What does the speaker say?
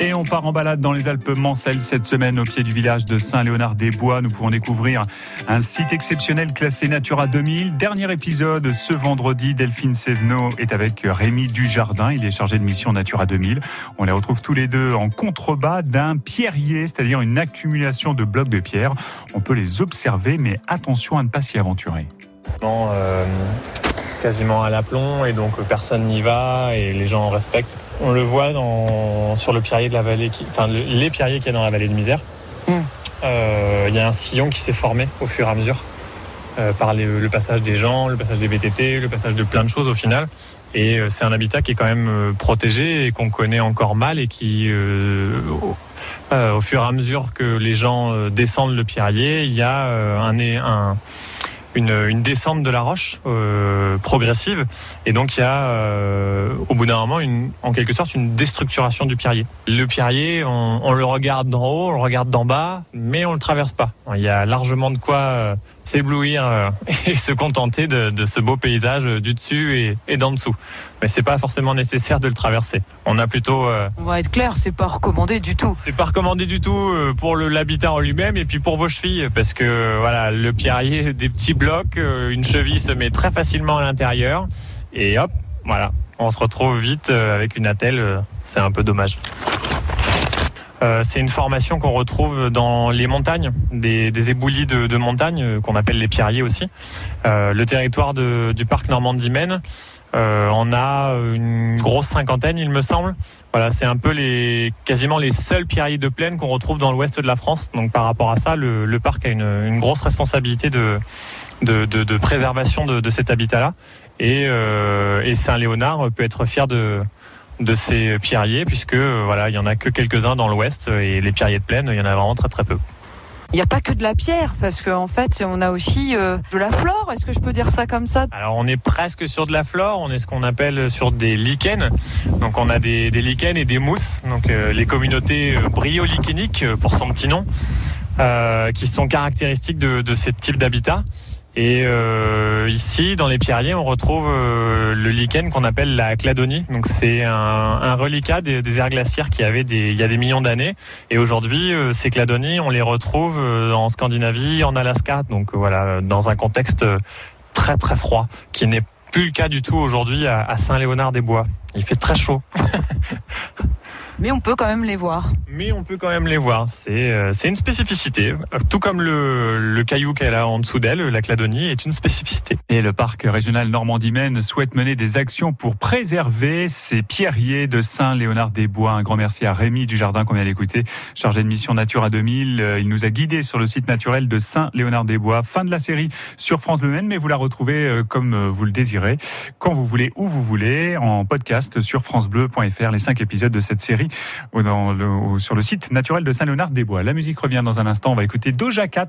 Et on part en balade dans les Alpes Mancelles cette semaine au pied du village de Saint-Léonard-des-Bois. Nous pouvons découvrir un site exceptionnel classé Natura 2000. Dernier épisode ce vendredi. Delphine Sévenot est avec Rémi Dujardin. Il est chargé de mission Natura 2000. On les retrouve tous les deux en contrebas d'un pierrier, c'est-à-dire une accumulation de blocs de pierre. On peut les observer, mais attention à ne pas s'y aventurer. Euh, quasiment à l'aplomb et donc personne n'y va et les gens respectent. On le voit dans, sur le pierrier de la vallée, qui, enfin les pierriers qu'il y a dans la vallée de Misère. Hmm. Euh, il y a un sillon qui s'est formé au fur et à mesure euh, par le passage des gens, le passage des VTT, le passage de plein de choses au final. Et euh, c'est un habitat qui est quand même protégé et qu'on connaît encore mal et qui, au fur et à mesure que les gens descendent le pierrier, il y a un, un une, descente de la roche euh, progressive. Et donc il y a euh, au bout d'un moment une, en quelque sorte une déstructuration du pierrier. Le pierrier, on, le regarde d'en haut, on le regarde d'en bas, mais on le traverse pas. Il y a largement de quoi euh, s'éblouir euh, et se contenter de, ce beau paysage du dessus et, et d'en dessous. Mais c'est pas forcément nécessaire de le traverser. On a plutôt. Euh, On va être clair, c'est pas recommandé du tout. C'est pas recommandé du tout euh, pour l'habitat en lui-même et puis pour vos chevilles parce que voilà le pierrier des petits blocs, une cheville se met très facilement à l'intérieur et hop, voilà, on se retrouve vite avec une attelle. C'est un peu dommage. Euh, c'est une formation qu'on retrouve dans les montagnes, des, éboulis de, montagne euh, qu'on appelle les pierriers aussi. Euh, le territoire du parc Normandie-Maine, on a une grosse cinquantaine, il me semble. Voilà, c'est un peu les quasiment les seuls pierriers de plaine qu'on retrouve dans l'ouest de la France. Donc par rapport à ça, le, parc a une, grosse responsabilité de, de, préservation de, cet habitat-là. Et, et Saint-Léonard peut être fier de, de ces pierriers, puisque euh, voilà, il y en a que quelques-uns dans l'ouest et les pierriers de plaine, il y en a vraiment très très peu. Il n'y a pas que de la pierre, parce qu'en fait, on a aussi euh, de la flore. Est-ce que je peux dire ça comme ça? Alors, on est presque sur de la flore. On est ce qu'on appelle sur des lichens. Donc, on a des, des lichens et des mousses. Donc, euh, les communautés bryolicheniques, pour son petit nom, qui sont caractéristiques de, de ce type d'habitat. Et euh, ici, dans les pierriers, on retrouve euh, le lichen qu'on appelle la cladonie. Donc c'est un, un, reliquat des, des, aires glaciaires qui avaient des, il y a des millions d'années. Et aujourd'hui, euh, ces cladonies, on les retrouve euh, en Scandinavie, en Alaska. Donc voilà, dans un contexte très très froid, qui n'est plus le cas du tout aujourd'hui à, à Saint-Léonard-des-Bois. Il fait très chaud. Mais on peut quand même les voir. Mais on peut quand même les voir. C'est euh, c'est une spécificité. Tout comme le, le caillou qu'elle a en dessous d'elle, la cladonie, est une spécificité. Et le parc régional Normandie-Maine souhaite mener des actions pour préserver ces pierriers de Saint-Léonard-des-Bois. Un grand merci à Rémi Dujardin qu'on vient d'écouter, chargé de mission Natura 2000. Euh, il nous a guidés sur le site naturel de Saint-Léonard-des-Bois. Fin de la série sur France Bleu Maine, mais vous la retrouvez euh, comme vous le désirez, quand vous voulez, où vous voulez, en podcast sur francebleu.fr, les cinq épisodes de cette série sur le site naturel de Saint-Léonard-des-Bois. La musique revient dans un instant. On va écouter Doja Cat.